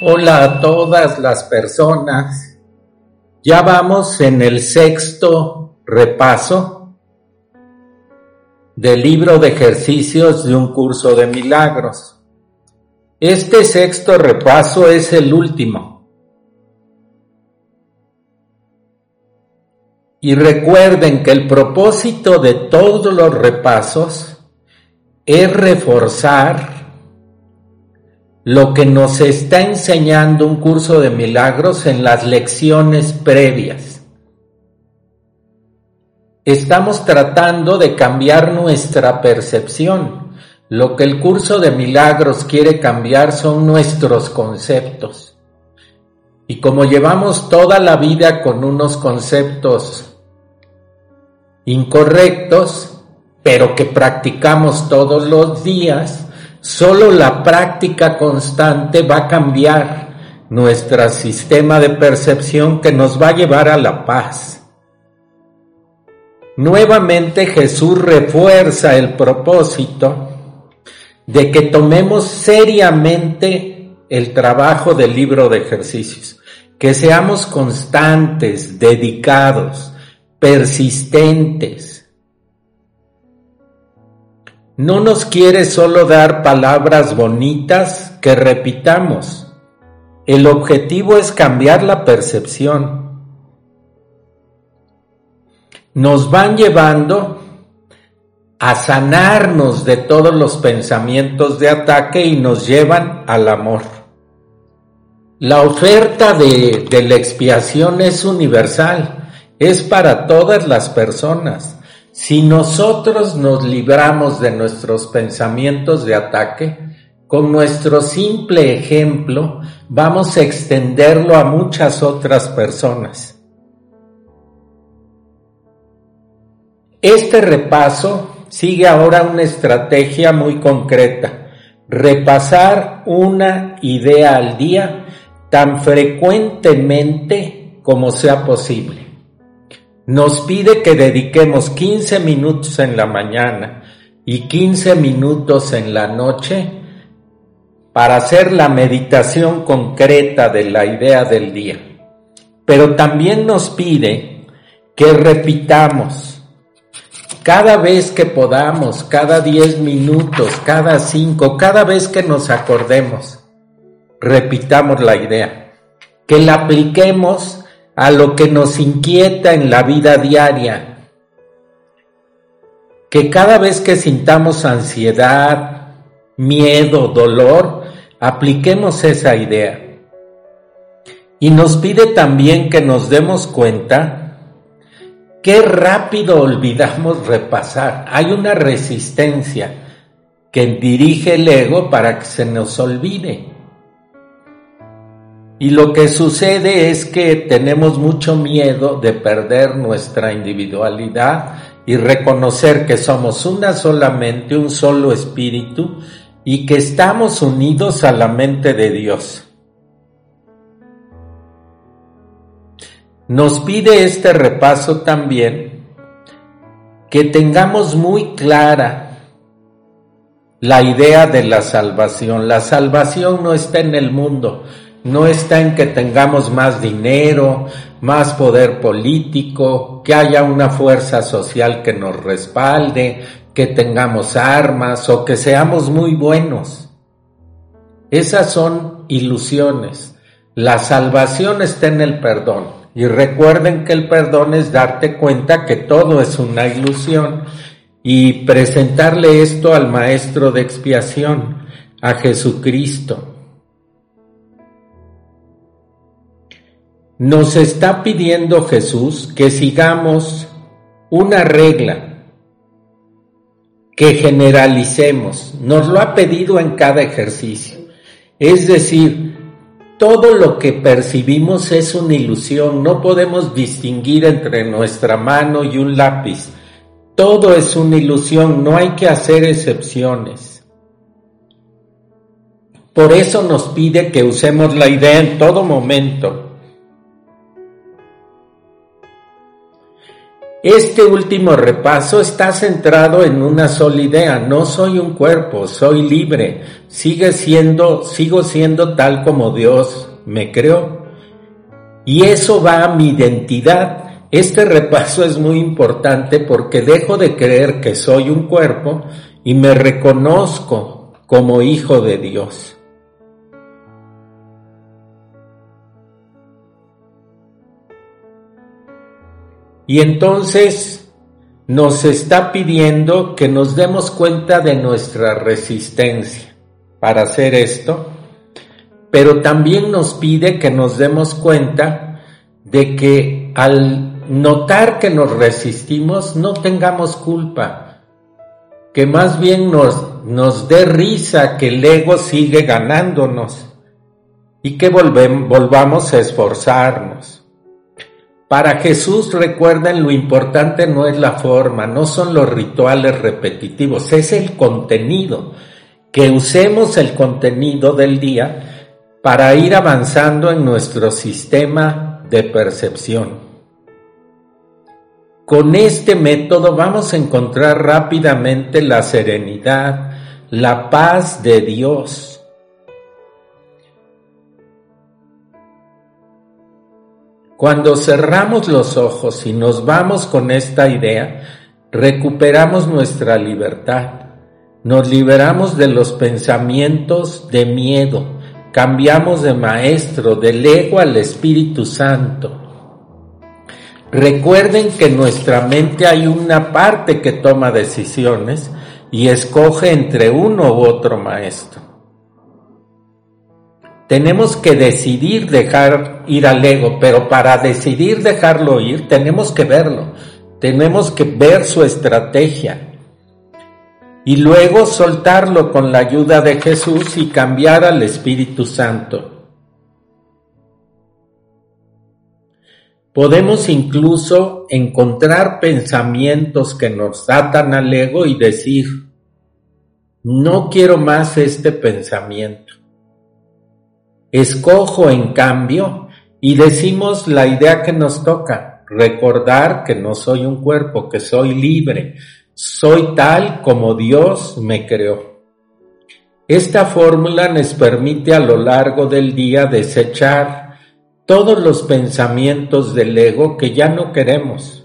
Hola a todas las personas. Ya vamos en el sexto repaso del libro de ejercicios de un curso de milagros. Este sexto repaso es el último. Y recuerden que el propósito de todos los repasos es reforzar lo que nos está enseñando un curso de milagros en las lecciones previas. Estamos tratando de cambiar nuestra percepción. Lo que el curso de milagros quiere cambiar son nuestros conceptos. Y como llevamos toda la vida con unos conceptos incorrectos, pero que practicamos todos los días, Solo la práctica constante va a cambiar nuestro sistema de percepción que nos va a llevar a la paz. Nuevamente Jesús refuerza el propósito de que tomemos seriamente el trabajo del libro de ejercicios, que seamos constantes, dedicados, persistentes, no nos quiere solo dar palabras bonitas que repitamos. El objetivo es cambiar la percepción. Nos van llevando a sanarnos de todos los pensamientos de ataque y nos llevan al amor. La oferta de, de la expiación es universal, es para todas las personas. Si nosotros nos libramos de nuestros pensamientos de ataque, con nuestro simple ejemplo vamos a extenderlo a muchas otras personas. Este repaso sigue ahora una estrategia muy concreta, repasar una idea al día tan frecuentemente como sea posible nos pide que dediquemos 15 minutos en la mañana y 15 minutos en la noche para hacer la meditación concreta de la idea del día. Pero también nos pide que repitamos cada vez que podamos, cada 10 minutos, cada 5, cada vez que nos acordemos, repitamos la idea, que la apliquemos a lo que nos inquieta en la vida diaria. Que cada vez que sintamos ansiedad, miedo, dolor, apliquemos esa idea. Y nos pide también que nos demos cuenta qué rápido olvidamos repasar. Hay una resistencia que dirige el ego para que se nos olvide. Y lo que sucede es que tenemos mucho miedo de perder nuestra individualidad y reconocer que somos una solamente, un solo espíritu y que estamos unidos a la mente de Dios. Nos pide este repaso también que tengamos muy clara la idea de la salvación. La salvación no está en el mundo, no está en que tengamos más dinero, más poder político, que haya una fuerza social que nos respalde, que tengamos armas o que seamos muy buenos. Esas son ilusiones. La salvación está en el perdón. Y recuerden que el perdón es darte cuenta que todo es una ilusión y presentarle esto al Maestro de expiación, a Jesucristo. Nos está pidiendo Jesús que sigamos una regla que generalicemos. Nos lo ha pedido en cada ejercicio. Es decir, todo lo que percibimos es una ilusión. No podemos distinguir entre nuestra mano y un lápiz. Todo es una ilusión. No hay que hacer excepciones. Por eso nos pide que usemos la idea en todo momento Este último repaso está centrado en una sola idea, no soy un cuerpo, soy libre, sigue siendo, sigo siendo tal como Dios me creó. Y eso va a mi identidad. Este repaso es muy importante porque dejo de creer que soy un cuerpo y me reconozco como hijo de Dios. Y entonces nos está pidiendo que nos demos cuenta de nuestra resistencia para hacer esto, pero también nos pide que nos demos cuenta de que al notar que nos resistimos no tengamos culpa, que más bien nos, dé risa que el ego sigue ganándonos y que volvamos a esforzarnos. Para Jesús recuerden lo importante no es la forma, no son los rituales repetitivos, es el contenido. Que usemos el contenido del día para ir avanzando en nuestro sistema de percepción. Con este método vamos a encontrar rápidamente la serenidad, la paz de Dios Cuando cerramos los ojos y nos vamos con esta idea, recuperamos nuestra libertad, nos liberamos de los pensamientos de miedo, cambiamos de maestro, del ego al Espíritu Santo. Recuerden que en nuestra mente hay una parte que toma decisiones y escoge entre uno u otro maestro. Tenemos que decidir dejar ir al ego, pero para decidir dejarlo ir tenemos que verlo, tenemos que ver su estrategia y luego soltarlo con la ayuda de Jesús y cambiar al Espíritu Santo. Podemos incluso encontrar pensamientos que nos atan al ego y decir, no quiero más este pensamiento. Escojo, en cambio, y decimos la idea que nos toca, recordar que no soy un cuerpo, que soy libre, soy tal como Dios me creó. Esta fórmula nos permite a lo largo del día desechar todos los pensamientos del ego que ya no queremos.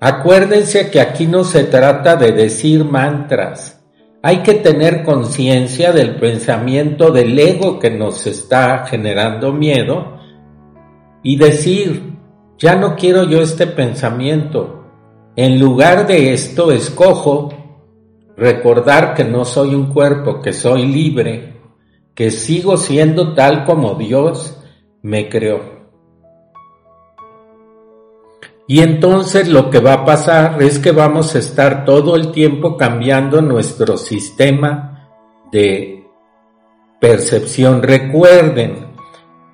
Acuérdense que aquí no se trata de decir mantras, hay que tener conciencia del pensamiento del ego que nos está generando miedo y decir, ya no quiero yo este pensamiento. En lugar de esto, escojo recordar que no soy un cuerpo, que soy libre, que sigo siendo tal como Dios me creó. Y entonces lo que va a pasar es que vamos a estar todo el tiempo cambiando nuestro sistema de percepción. Recuerden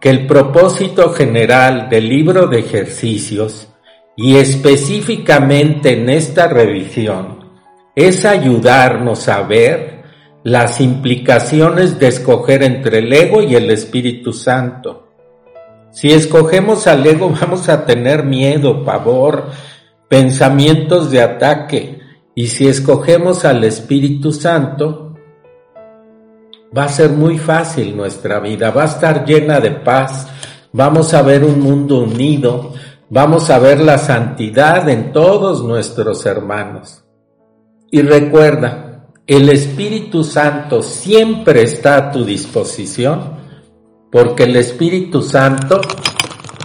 que el propósito general del libro de ejercicios y específicamente en esta revisión es ayudarnos a ver las implicaciones de escoger entre el ego y el Espíritu Santo si escogemos al ego vamos a tener miedo, pavor, pensamientos de ataque. Y si escogemos al Espíritu Santo, va a ser muy fácil nuestra vida, va a estar llena de paz, vamos a ver un mundo unido, vamos a ver la santidad en todos nuestros hermanos. Y recuerda, el Espíritu Santo siempre está a tu disposición porque el Espíritu Santo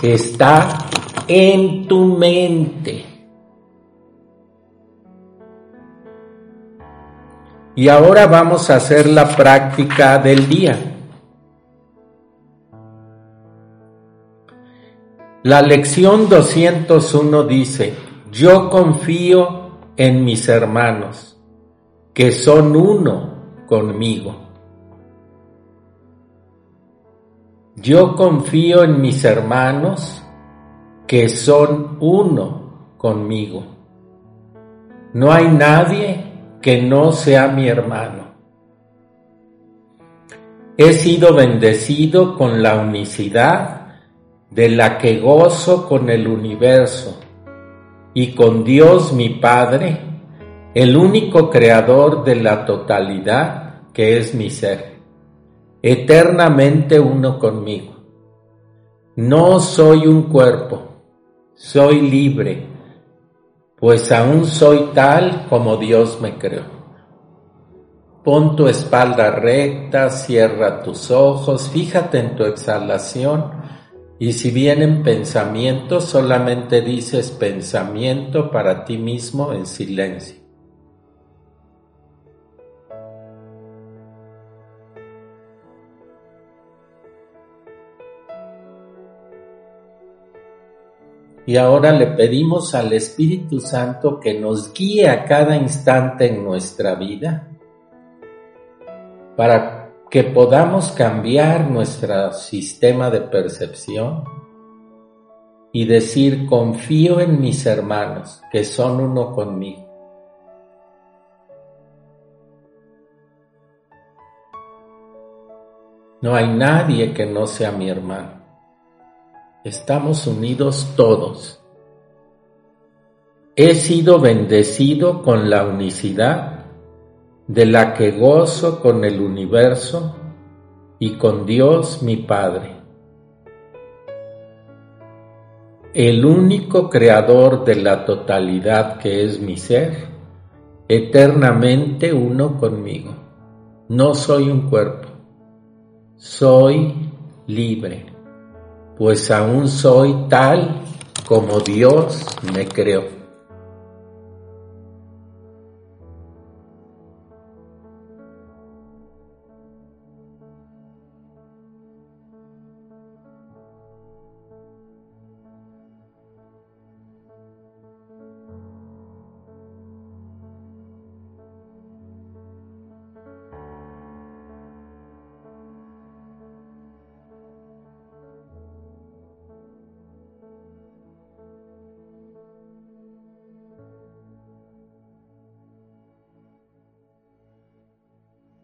está en tu mente. Y ahora vamos a hacer la práctica del día. La lección 201 dice, yo confío en mis hermanos, que son uno conmigo. Yo confío en mis hermanos, que son uno conmigo. No hay nadie que no sea mi hermano. He sido bendecido con la unicidad de la que gozo con el universo y con Dios mi Padre, el único creador de la totalidad que es mi ser, eternamente uno conmigo. No soy un cuerpo, soy libre, pues aún soy tal como Dios me creó. Pon tu espalda recta, cierra tus ojos, fíjate en tu exhalación y si vienen pensamientos, solamente dices pensamiento para ti mismo en silencio. Y ahora le pedimos al Espíritu Santo que nos guíe a cada instante en nuestra vida para que podamos cambiar nuestro sistema de percepción y decir confío en mis hermanos que son uno conmigo. No hay nadie que no sea mi hermano. Estamos unidos todos. He sido bendecido con la unicidad de la que gozo con el universo y con Dios mi Padre. El único creador de la totalidad que es mi ser, eternamente uno conmigo. No soy un cuerpo, soy libre, pues aún soy tal como Dios me creó.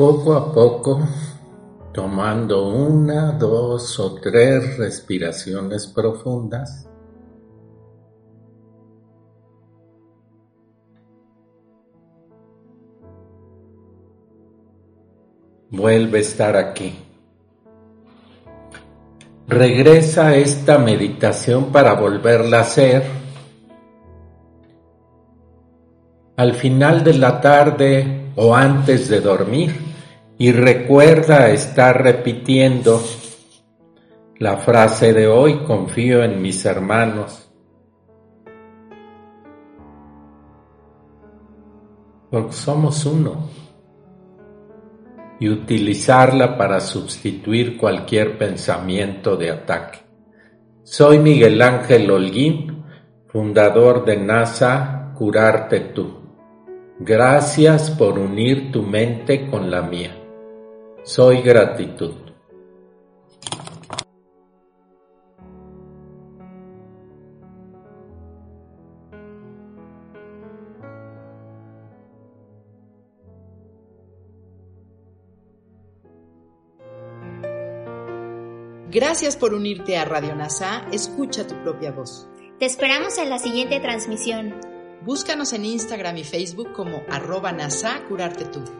Poco a poco, tomando una, dos o tres respiraciones profundas, vuelve a estar aquí. Regresa esta meditación para volverla a hacer. Al final de la tarde o antes de dormir y recuerda estar repitiendo la frase de hoy, confío en mis hermanos. Porque somos uno y utilizarla para sustituir cualquier pensamiento de ataque. Soy Miguel Ángel Holguín, fundador de NASA Curarte Tú. Gracias por unir tu mente con la mía. Soy gratitud. Gracias por unirte a Radio NASA. Escucha tu propia voz. Te esperamos en la siguiente transmisión. Búscanos en Instagram y Facebook como arroba NASA Curarte Tú.